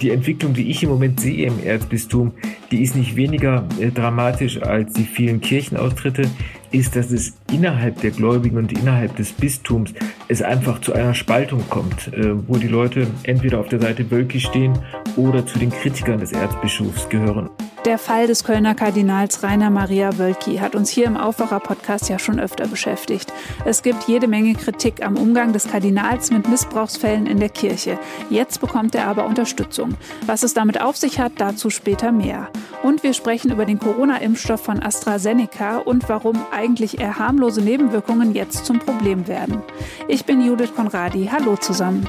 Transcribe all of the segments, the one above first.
die Entwicklung, die ich im Moment sehe im Erzbistum, die ist nicht weniger äh, dramatisch als die vielen Kirchenaustritte, ist, dass es innerhalb der Gläubigen und innerhalb des Bistums es einfach zu einer Spaltung kommt, äh, wo die Leute entweder auf der Seite Wölki stehen oder zu den Kritikern des Erzbischofs gehören. Der Fall des Kölner Kardinals Rainer Maria Wölki hat uns hier im Aufwacher-Podcast ja schon öfter beschäftigt. Es gibt jede Menge Kritik am Umgang des Kardinals mit Missbrauchsfällen in der Kirche. Jetzt bekommt er aber Unterstützung. Was es damit auf sich hat, dazu später mehr. Und wir sprechen über den Corona-Impfstoff von AstraZeneca und warum eigentlich eher harmlose Nebenwirkungen jetzt zum Problem werden. Ich bin Judith Konradi. Hallo zusammen.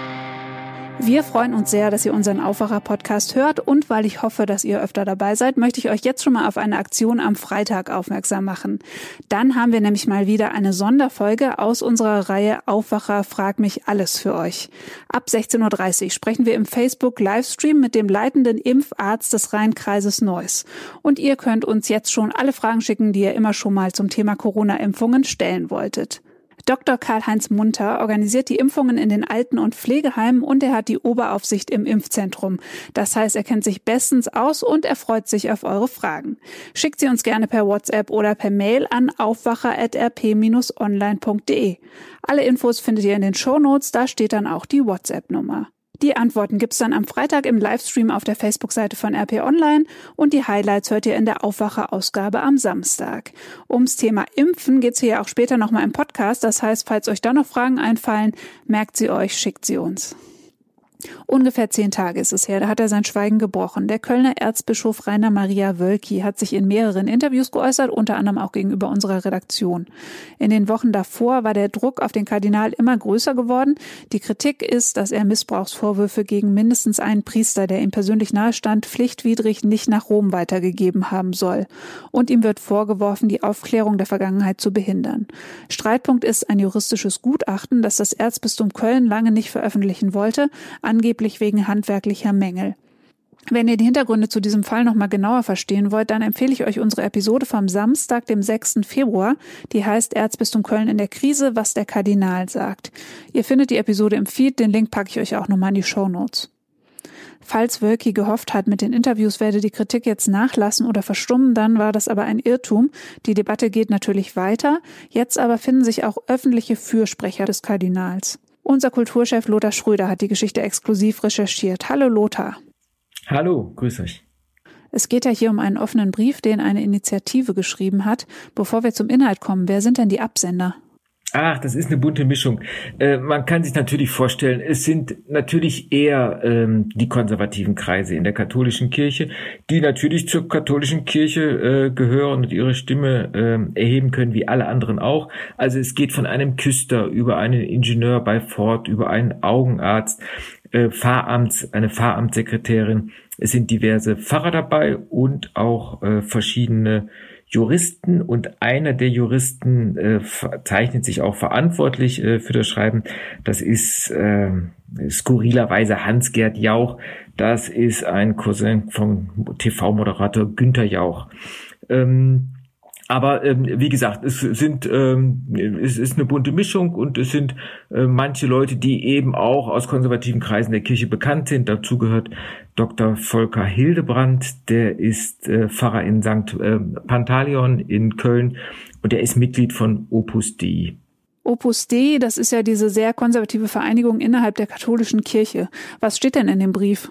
Wir freuen uns sehr, dass ihr unseren Aufwacher-Podcast hört und weil ich hoffe, dass ihr öfter dabei seid, möchte ich euch jetzt schon mal auf eine Aktion am Freitag aufmerksam machen. Dann haben wir nämlich mal wieder eine Sonderfolge aus unserer Reihe Aufwacher frag mich alles für euch. Ab 16.30 Uhr sprechen wir im Facebook Livestream mit dem leitenden Impfarzt des Rheinkreises Neuss. Und ihr könnt uns jetzt schon alle Fragen schicken, die ihr immer schon mal zum Thema Corona-Impfungen stellen wolltet. Dr. Karl-Heinz Munter organisiert die Impfungen in den Alten- und Pflegeheimen und er hat die Oberaufsicht im Impfzentrum. Das heißt, er kennt sich bestens aus und er freut sich auf eure Fragen. Schickt sie uns gerne per WhatsApp oder per Mail an aufwacher.rp-online.de. Alle Infos findet ihr in den Show Notes, da steht dann auch die WhatsApp-Nummer. Die Antworten gibt's dann am Freitag im Livestream auf der Facebook-Seite von RP Online und die Highlights hört ihr in der Aufwacher-Ausgabe am Samstag. Ums Thema Impfen geht's hier auch später nochmal im Podcast. Das heißt, falls euch da noch Fragen einfallen, merkt sie euch, schickt sie uns. Ungefähr zehn Tage ist es her, da hat er sein Schweigen gebrochen. Der Kölner Erzbischof Rainer Maria Wölki hat sich in mehreren Interviews geäußert, unter anderem auch gegenüber unserer Redaktion. In den Wochen davor war der Druck auf den Kardinal immer größer geworden. Die Kritik ist, dass er Missbrauchsvorwürfe gegen mindestens einen Priester, der ihm persönlich nahestand, pflichtwidrig nicht nach Rom weitergegeben haben soll. Und ihm wird vorgeworfen, die Aufklärung der Vergangenheit zu behindern. Streitpunkt ist ein juristisches Gutachten, das das Erzbistum Köln lange nicht veröffentlichen wollte angeblich wegen handwerklicher Mängel. Wenn ihr die Hintergründe zu diesem Fall nochmal genauer verstehen wollt, dann empfehle ich euch unsere Episode vom Samstag, dem 6. Februar. Die heißt Erzbistum Köln in der Krise, was der Kardinal sagt. Ihr findet die Episode im Feed, den Link packe ich euch auch nochmal in die Show Notes. Falls Wölki gehofft hat, mit den Interviews werde die Kritik jetzt nachlassen oder verstummen, dann war das aber ein Irrtum. Die Debatte geht natürlich weiter. Jetzt aber finden sich auch öffentliche Fürsprecher des Kardinals. Unser Kulturchef Lothar Schröder hat die Geschichte exklusiv recherchiert. Hallo Lothar. Hallo, grüß euch. Es geht ja hier um einen offenen Brief, den eine Initiative geschrieben hat. Bevor wir zum Inhalt kommen, wer sind denn die Absender? Ach, das ist eine bunte Mischung. Äh, man kann sich natürlich vorstellen, es sind natürlich eher ähm, die konservativen Kreise in der katholischen Kirche, die natürlich zur katholischen Kirche äh, gehören und ihre Stimme äh, erheben können, wie alle anderen auch. Also es geht von einem Küster über einen Ingenieur bei Ford, über einen Augenarzt, äh, Pfarramts, eine Pfarramtssekretärin. Es sind diverse Pfarrer dabei und auch äh, verschiedene Juristen und einer der Juristen äh, zeichnet sich auch verantwortlich äh, für das Schreiben. Das ist äh, skurrilerweise Hans-Gerd Jauch. Das ist ein Cousin vom TV-Moderator Günther Jauch. Ähm, aber ähm, wie gesagt, es sind ähm, es ist eine bunte Mischung und es sind äh, manche Leute, die eben auch aus konservativen Kreisen der Kirche bekannt sind. Dazu gehört Dr. Volker Hildebrand, der ist äh, Pfarrer in St. Äh, Pantaleon in Köln und der ist Mitglied von Opus Dei. Opus Dei, das ist ja diese sehr konservative Vereinigung innerhalb der katholischen Kirche. Was steht denn in dem Brief?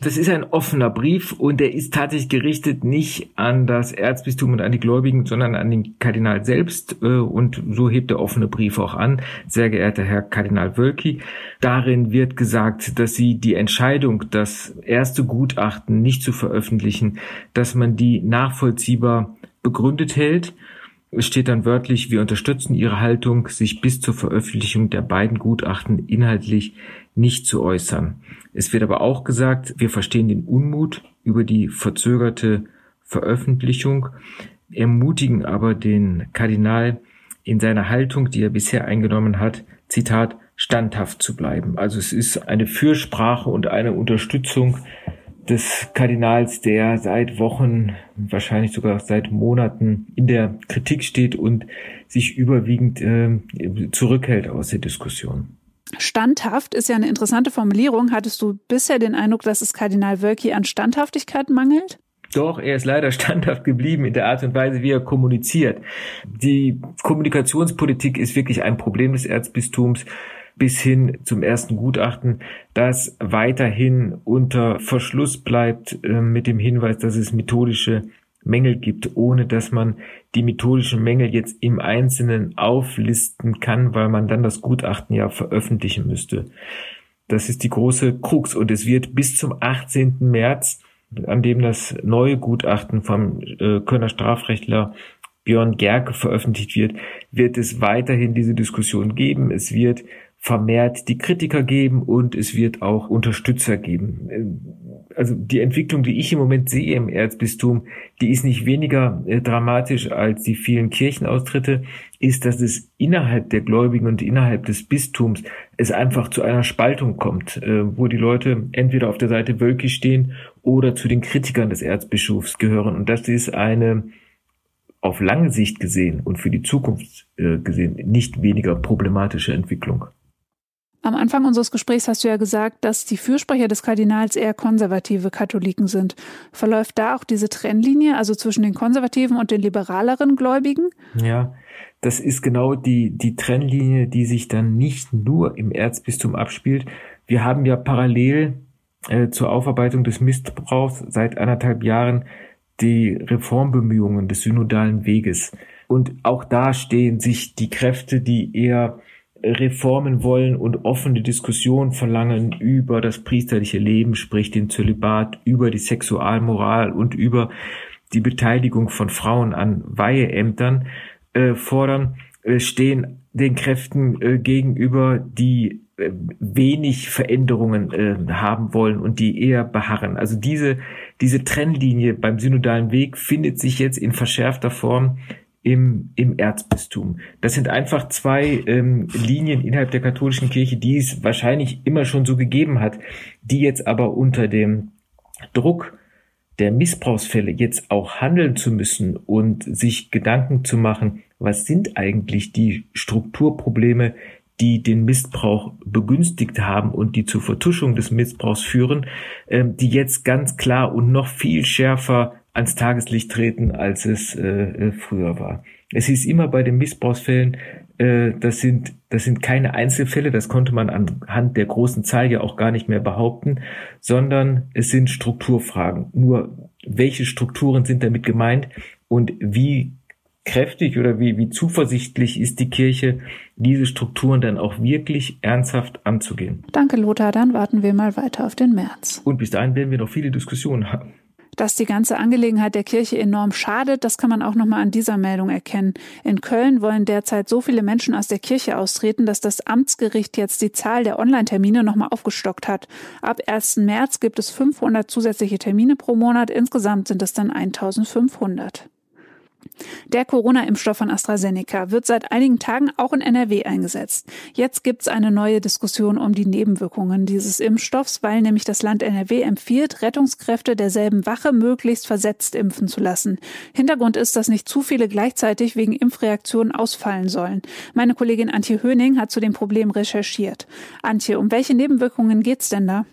Das ist ein offener Brief und der ist tatsächlich gerichtet nicht an das Erzbistum und an die Gläubigen, sondern an den Kardinal selbst. Äh, und so hebt der offene Brief auch an. Sehr geehrter Herr Kardinal Wölki, darin wird gesagt, dass Sie die Entscheidung, das erste Gutachten nicht zu veröffentlichen, dass man die nachvollziehbar begründet hält es steht dann wörtlich, wir unterstützen Ihre Haltung, sich bis zur Veröffentlichung der beiden Gutachten inhaltlich nicht zu äußern. Es wird aber auch gesagt, wir verstehen den Unmut über die verzögerte Veröffentlichung, ermutigen aber den Kardinal in seiner Haltung, die er bisher eingenommen hat, Zitat, standhaft zu bleiben. Also es ist eine Fürsprache und eine Unterstützung des Kardinals, der seit Wochen, wahrscheinlich sogar seit Monaten in der Kritik steht und sich überwiegend äh, zurückhält aus der Diskussion. Standhaft ist ja eine interessante Formulierung. Hattest du bisher den Eindruck, dass es Kardinal Wölki an Standhaftigkeit mangelt? Doch, er ist leider standhaft geblieben in der Art und Weise, wie er kommuniziert. Die Kommunikationspolitik ist wirklich ein Problem des Erzbistums bis hin zum ersten Gutachten, das weiterhin unter Verschluss bleibt äh, mit dem Hinweis, dass es methodische Mängel gibt, ohne dass man die methodischen Mängel jetzt im Einzelnen auflisten kann, weil man dann das Gutachten ja veröffentlichen müsste. Das ist die große Krux und es wird bis zum 18. März, an dem das neue Gutachten vom äh, Kölner Strafrechtler Björn Gerke veröffentlicht wird, wird es weiterhin diese Diskussion geben. Es wird vermehrt die Kritiker geben und es wird auch Unterstützer geben. Also die Entwicklung, die ich im Moment sehe im Erzbistum, die ist nicht weniger äh, dramatisch als die vielen Kirchenaustritte, ist, dass es innerhalb der Gläubigen und innerhalb des Bistums es einfach zu einer Spaltung kommt, äh, wo die Leute entweder auf der Seite Wölki stehen oder zu den Kritikern des Erzbischofs gehören. Und das ist eine auf lange Sicht gesehen und für die Zukunft äh, gesehen nicht weniger problematische Entwicklung. Am Anfang unseres Gesprächs hast du ja gesagt, dass die Fürsprecher des Kardinals eher konservative Katholiken sind. Verläuft da auch diese Trennlinie, also zwischen den konservativen und den liberaleren Gläubigen? Ja, das ist genau die, die Trennlinie, die sich dann nicht nur im Erzbistum abspielt. Wir haben ja parallel äh, zur Aufarbeitung des Missbrauchs seit anderthalb Jahren die Reformbemühungen des synodalen Weges. Und auch da stehen sich die Kräfte, die eher Reformen wollen und offene Diskussion verlangen über das priesterliche Leben, sprich den Zölibat, über die Sexualmoral und über die Beteiligung von Frauen an Weiheämtern äh, fordern, äh, stehen den Kräften äh, gegenüber, die äh, wenig Veränderungen äh, haben wollen und die eher beharren. Also diese, diese Trennlinie beim synodalen Weg findet sich jetzt in verschärfter Form im, im Erzbistum. Das sind einfach zwei ähm, Linien innerhalb der katholischen Kirche, die es wahrscheinlich immer schon so gegeben hat, die jetzt aber unter dem Druck der Missbrauchsfälle jetzt auch handeln zu müssen und sich Gedanken zu machen, was sind eigentlich die Strukturprobleme, die den Missbrauch begünstigt haben und die zur Vertuschung des Missbrauchs führen, äh, die jetzt ganz klar und noch viel schärfer ans Tageslicht treten, als es äh, äh, früher war. Es ist immer bei den Missbrauchsfällen, äh, das sind das sind keine Einzelfälle, das konnte man anhand der großen Zahl ja auch gar nicht mehr behaupten, sondern es sind Strukturfragen. Nur welche Strukturen sind damit gemeint und wie kräftig oder wie, wie zuversichtlich ist die Kirche, diese Strukturen dann auch wirklich ernsthaft anzugehen. Danke, Lothar. Dann warten wir mal weiter auf den März. Und bis dahin werden wir noch viele Diskussionen haben. Dass die ganze Angelegenheit der Kirche enorm schadet, das kann man auch nochmal an dieser Meldung erkennen. In Köln wollen derzeit so viele Menschen aus der Kirche austreten, dass das Amtsgericht jetzt die Zahl der Online-Termine nochmal aufgestockt hat. Ab 1. März gibt es 500 zusätzliche Termine pro Monat. Insgesamt sind es dann 1500. Der Corona-Impfstoff von AstraZeneca wird seit einigen Tagen auch in NRW eingesetzt. Jetzt gibt es eine neue Diskussion um die Nebenwirkungen dieses Impfstoffs, weil nämlich das Land NRW empfiehlt, Rettungskräfte derselben Wache möglichst versetzt impfen zu lassen. Hintergrund ist, dass nicht zu viele gleichzeitig wegen Impfreaktionen ausfallen sollen. Meine Kollegin Antje Höning hat zu dem Problem recherchiert. Antje, um welche Nebenwirkungen geht's denn da?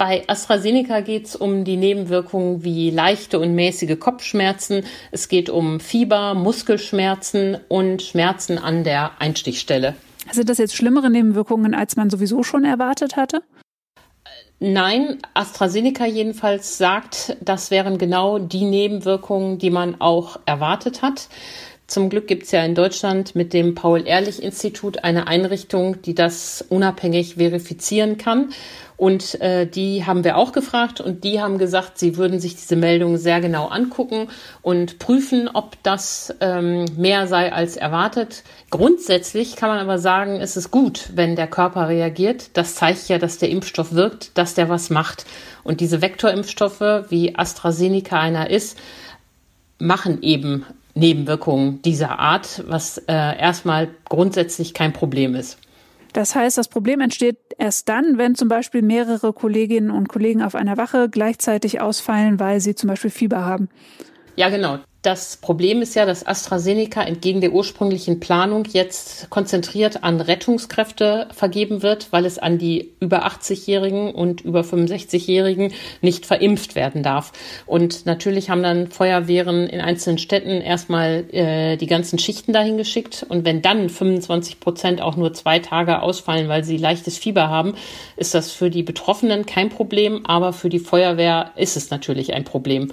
Bei AstraZeneca geht es um die Nebenwirkungen wie leichte und mäßige Kopfschmerzen. Es geht um Fieber, Muskelschmerzen und Schmerzen an der Einstichstelle. Sind das jetzt schlimmere Nebenwirkungen, als man sowieso schon erwartet hatte? Nein, AstraZeneca jedenfalls sagt, das wären genau die Nebenwirkungen, die man auch erwartet hat. Zum Glück gibt es ja in Deutschland mit dem Paul-Ehrlich-Institut eine Einrichtung, die das unabhängig verifizieren kann. Und äh, die haben wir auch gefragt und die haben gesagt, sie würden sich diese Meldung sehr genau angucken und prüfen, ob das ähm, mehr sei als erwartet. Grundsätzlich kann man aber sagen, es ist gut, wenn der Körper reagiert. Das zeigt ja, dass der Impfstoff wirkt, dass der was macht. Und diese Vektorimpfstoffe, wie AstraZeneca einer ist, machen eben Nebenwirkungen dieser Art, was äh, erstmal grundsätzlich kein Problem ist. Das heißt, das Problem entsteht erst dann, wenn zum Beispiel mehrere Kolleginnen und Kollegen auf einer Wache gleichzeitig ausfallen, weil sie zum Beispiel Fieber haben. Ja, genau. Das Problem ist ja, dass AstraZeneca entgegen der ursprünglichen Planung jetzt konzentriert an Rettungskräfte vergeben wird, weil es an die über 80-Jährigen und über 65-Jährigen nicht verimpft werden darf. Und natürlich haben dann Feuerwehren in einzelnen Städten erstmal äh, die ganzen Schichten dahin geschickt. Und wenn dann 25 Prozent auch nur zwei Tage ausfallen, weil sie leichtes Fieber haben, ist das für die Betroffenen kein Problem, aber für die Feuerwehr ist es natürlich ein Problem.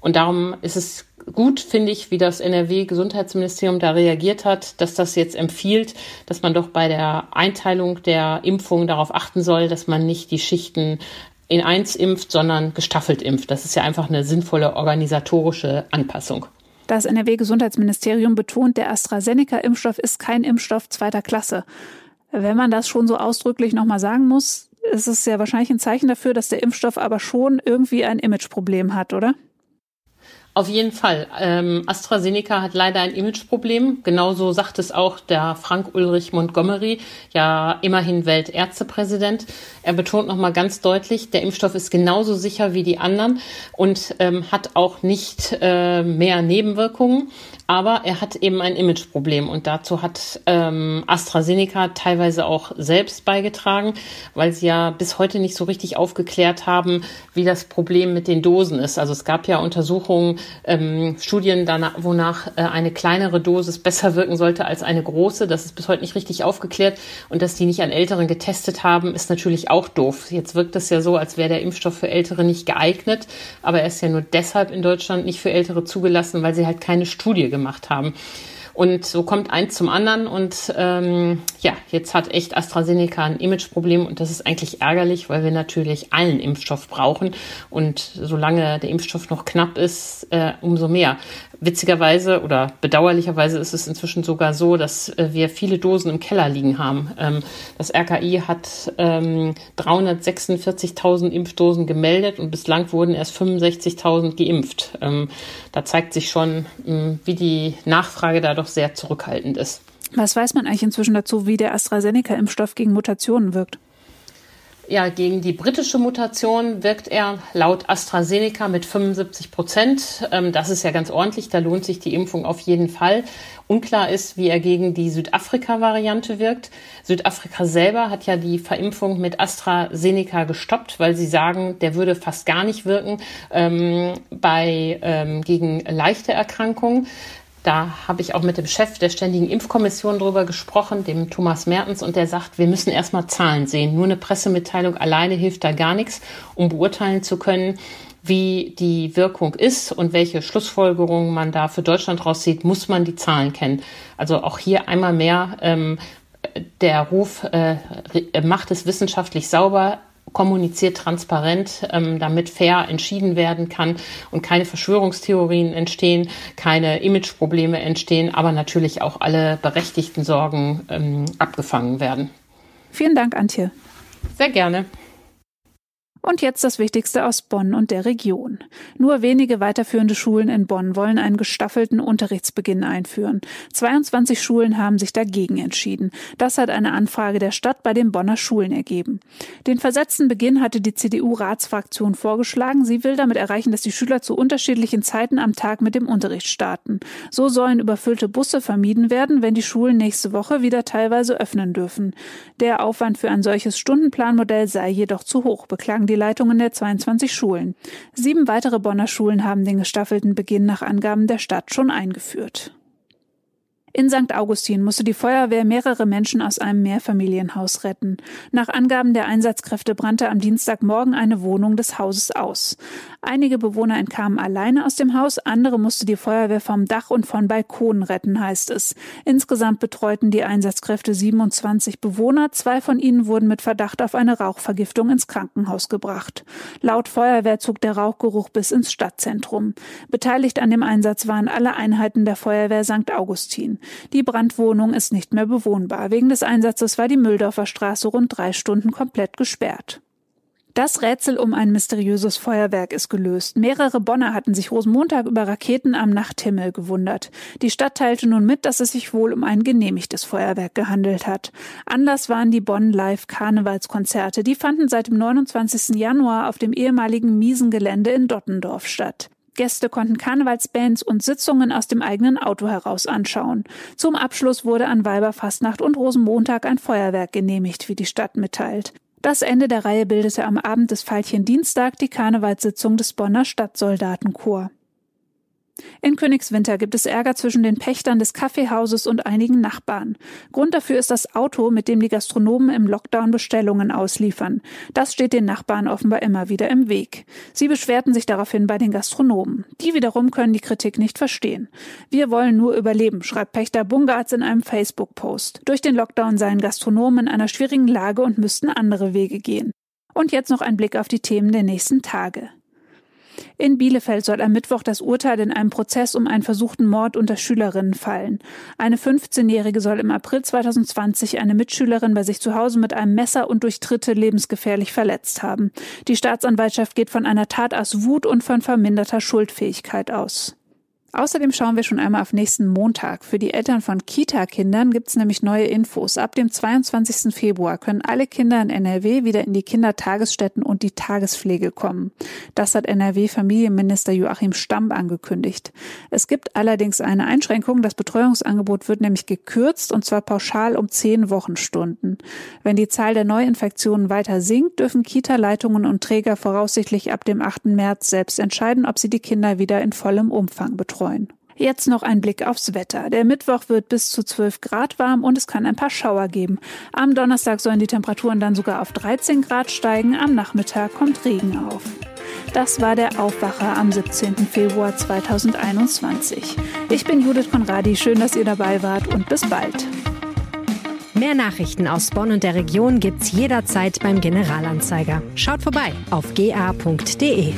Und darum ist es gut, finde ich, wie das NRW-Gesundheitsministerium da reagiert hat, dass das jetzt empfiehlt, dass man doch bei der Einteilung der Impfung darauf achten soll, dass man nicht die Schichten in eins impft, sondern gestaffelt impft. Das ist ja einfach eine sinnvolle organisatorische Anpassung. Das NRW-Gesundheitsministerium betont, der AstraZeneca-Impfstoff ist kein Impfstoff zweiter Klasse. Wenn man das schon so ausdrücklich nochmal sagen muss, ist es ja wahrscheinlich ein Zeichen dafür, dass der Impfstoff aber schon irgendwie ein Imageproblem hat, oder? Auf jeden Fall. Ähm, AstraZeneca hat leider ein Imageproblem. Genauso sagt es auch der Frank Ulrich Montgomery, ja immerhin Weltärztepräsident. Er betont nochmal ganz deutlich, der Impfstoff ist genauso sicher wie die anderen und ähm, hat auch nicht äh, mehr Nebenwirkungen aber er hat eben ein Imageproblem und dazu hat ähm, AstraZeneca teilweise auch selbst beigetragen, weil sie ja bis heute nicht so richtig aufgeklärt haben, wie das Problem mit den Dosen ist. Also es gab ja Untersuchungen, ähm, Studien, danach, wonach äh, eine kleinere Dosis besser wirken sollte als eine große. Das ist bis heute nicht richtig aufgeklärt und dass die nicht an Älteren getestet haben, ist natürlich auch doof. Jetzt wirkt es ja so, als wäre der Impfstoff für Ältere nicht geeignet, aber er ist ja nur deshalb in Deutschland nicht für Ältere zugelassen, weil sie halt keine Studie gemacht gemacht haben. Und so kommt eins zum anderen und ähm, ja, jetzt hat echt AstraZeneca ein Imageproblem und das ist eigentlich ärgerlich, weil wir natürlich allen Impfstoff brauchen und solange der Impfstoff noch knapp ist, äh, umso mehr. Witzigerweise oder bedauerlicherweise ist es inzwischen sogar so, dass äh, wir viele Dosen im Keller liegen haben. Ähm, das RKI hat ähm, 346.000 Impfdosen gemeldet und bislang wurden erst 65.000 geimpft. Ähm, da zeigt sich schon, ähm, wie die Nachfrage da doch sehr zurückhaltend ist. Was weiß man eigentlich inzwischen dazu, wie der AstraZeneca-Impfstoff gegen Mutationen wirkt? Ja, gegen die britische Mutation wirkt er laut AstraZeneca mit 75 Prozent. Ähm, das ist ja ganz ordentlich, da lohnt sich die Impfung auf jeden Fall. Unklar ist, wie er gegen die Südafrika-Variante wirkt. Südafrika selber hat ja die Verimpfung mit AstraZeneca gestoppt, weil sie sagen, der würde fast gar nicht wirken ähm, bei ähm, gegen leichte Erkrankungen. Da habe ich auch mit dem Chef der Ständigen Impfkommission drüber gesprochen, dem Thomas Mertens, und der sagt, wir müssen erstmal Zahlen sehen. Nur eine Pressemitteilung alleine hilft da gar nichts, um beurteilen zu können, wie die Wirkung ist und welche Schlussfolgerungen man da für Deutschland rauszieht, muss man die Zahlen kennen. Also auch hier einmal mehr ähm, der Ruf, äh, macht es wissenschaftlich sauber, kommuniziert transparent, ähm, damit fair entschieden werden kann und keine Verschwörungstheorien entstehen, keine Imageprobleme entstehen, aber natürlich auch alle berechtigten Sorgen ähm, abgefangen werden. Vielen Dank, Antje. Sehr gerne. Und jetzt das Wichtigste aus Bonn und der Region. Nur wenige weiterführende Schulen in Bonn wollen einen gestaffelten Unterrichtsbeginn einführen. 22 Schulen haben sich dagegen entschieden. Das hat eine Anfrage der Stadt bei den Bonner Schulen ergeben. Den versetzten Beginn hatte die CDU-Ratsfraktion vorgeschlagen. Sie will damit erreichen, dass die Schüler zu unterschiedlichen Zeiten am Tag mit dem Unterricht starten. So sollen überfüllte Busse vermieden werden, wenn die Schulen nächste Woche wieder teilweise öffnen dürfen. Der Aufwand für ein solches Stundenplanmodell sei jedoch zu hoch, beklagen die Leitungen der 22 Schulen. Sieben weitere Bonner Schulen haben den gestaffelten Beginn nach Angaben der Stadt schon eingeführt. In St. Augustin musste die Feuerwehr mehrere Menschen aus einem Mehrfamilienhaus retten. Nach Angaben der Einsatzkräfte brannte am Dienstagmorgen eine Wohnung des Hauses aus. Einige Bewohner entkamen alleine aus dem Haus, andere musste die Feuerwehr vom Dach und von Balkonen retten, heißt es. Insgesamt betreuten die Einsatzkräfte 27 Bewohner. Zwei von ihnen wurden mit Verdacht auf eine Rauchvergiftung ins Krankenhaus gebracht. Laut Feuerwehr zog der Rauchgeruch bis ins Stadtzentrum. Beteiligt an dem Einsatz waren alle Einheiten der Feuerwehr St. Augustin. Die Brandwohnung ist nicht mehr bewohnbar. Wegen des Einsatzes war die Mülldorfer Straße rund drei Stunden komplett gesperrt. Das Rätsel um ein mysteriöses Feuerwerk ist gelöst. Mehrere Bonner hatten sich Rosenmontag über Raketen am Nachthimmel gewundert. Die Stadt teilte nun mit, dass es sich wohl um ein genehmigtes Feuerwerk gehandelt hat. Anlass waren die Bonn Live Karnevalskonzerte. Die fanden seit dem 29. Januar auf dem ehemaligen Miesengelände in Dottendorf statt. Gäste konnten Karnevalsbands und Sitzungen aus dem eigenen Auto heraus anschauen. Zum Abschluss wurde an Weiberfastnacht und Rosenmontag ein Feuerwerk genehmigt, wie die Stadt mitteilt. Das Ende der Reihe bildete am Abend des Veilchen Dienstag die Karnevalssitzung des Bonner Stadtsoldatenchor. In Königswinter gibt es Ärger zwischen den Pächtern des Kaffeehauses und einigen Nachbarn. Grund dafür ist das Auto, mit dem die Gastronomen im Lockdown Bestellungen ausliefern. Das steht den Nachbarn offenbar immer wieder im Weg. Sie beschwerten sich daraufhin bei den Gastronomen. Die wiederum können die Kritik nicht verstehen. Wir wollen nur überleben, schreibt Pächter Bungartz in einem Facebook-Post. Durch den Lockdown seien Gastronomen in einer schwierigen Lage und müssten andere Wege gehen. Und jetzt noch ein Blick auf die Themen der nächsten Tage. In Bielefeld soll am Mittwoch das Urteil in einem Prozess um einen versuchten Mord unter Schülerinnen fallen. Eine 15-Jährige soll im April 2020 eine Mitschülerin bei sich zu Hause mit einem Messer und durch Tritte lebensgefährlich verletzt haben. Die Staatsanwaltschaft geht von einer Tat aus Wut und von verminderter Schuldfähigkeit aus. Außerdem schauen wir schon einmal auf nächsten Montag. Für die Eltern von Kita-Kindern gibt es nämlich neue Infos. Ab dem 22. Februar können alle Kinder in NRW wieder in die Kindertagesstätten und die Tagespflege kommen. Das hat NRW-Familienminister Joachim Stamm angekündigt. Es gibt allerdings eine Einschränkung. Das Betreuungsangebot wird nämlich gekürzt und zwar pauschal um zehn Wochenstunden. Wenn die Zahl der Neuinfektionen weiter sinkt, dürfen Kita-Leitungen und Träger voraussichtlich ab dem 8. März selbst entscheiden, ob sie die Kinder wieder in vollem Umfang betreuen betreuen. Jetzt noch ein Blick aufs Wetter. Der Mittwoch wird bis zu 12 Grad warm und es kann ein paar Schauer geben. Am Donnerstag sollen die Temperaturen dann sogar auf 13 Grad steigen. Am Nachmittag kommt Regen auf. Das war der Aufwacher am 17. Februar 2021. Ich bin Judith Konradi. Schön, dass ihr dabei wart und bis bald. Mehr Nachrichten aus Bonn und der Region gibt's jederzeit beim Generalanzeiger. Schaut vorbei auf ga.de.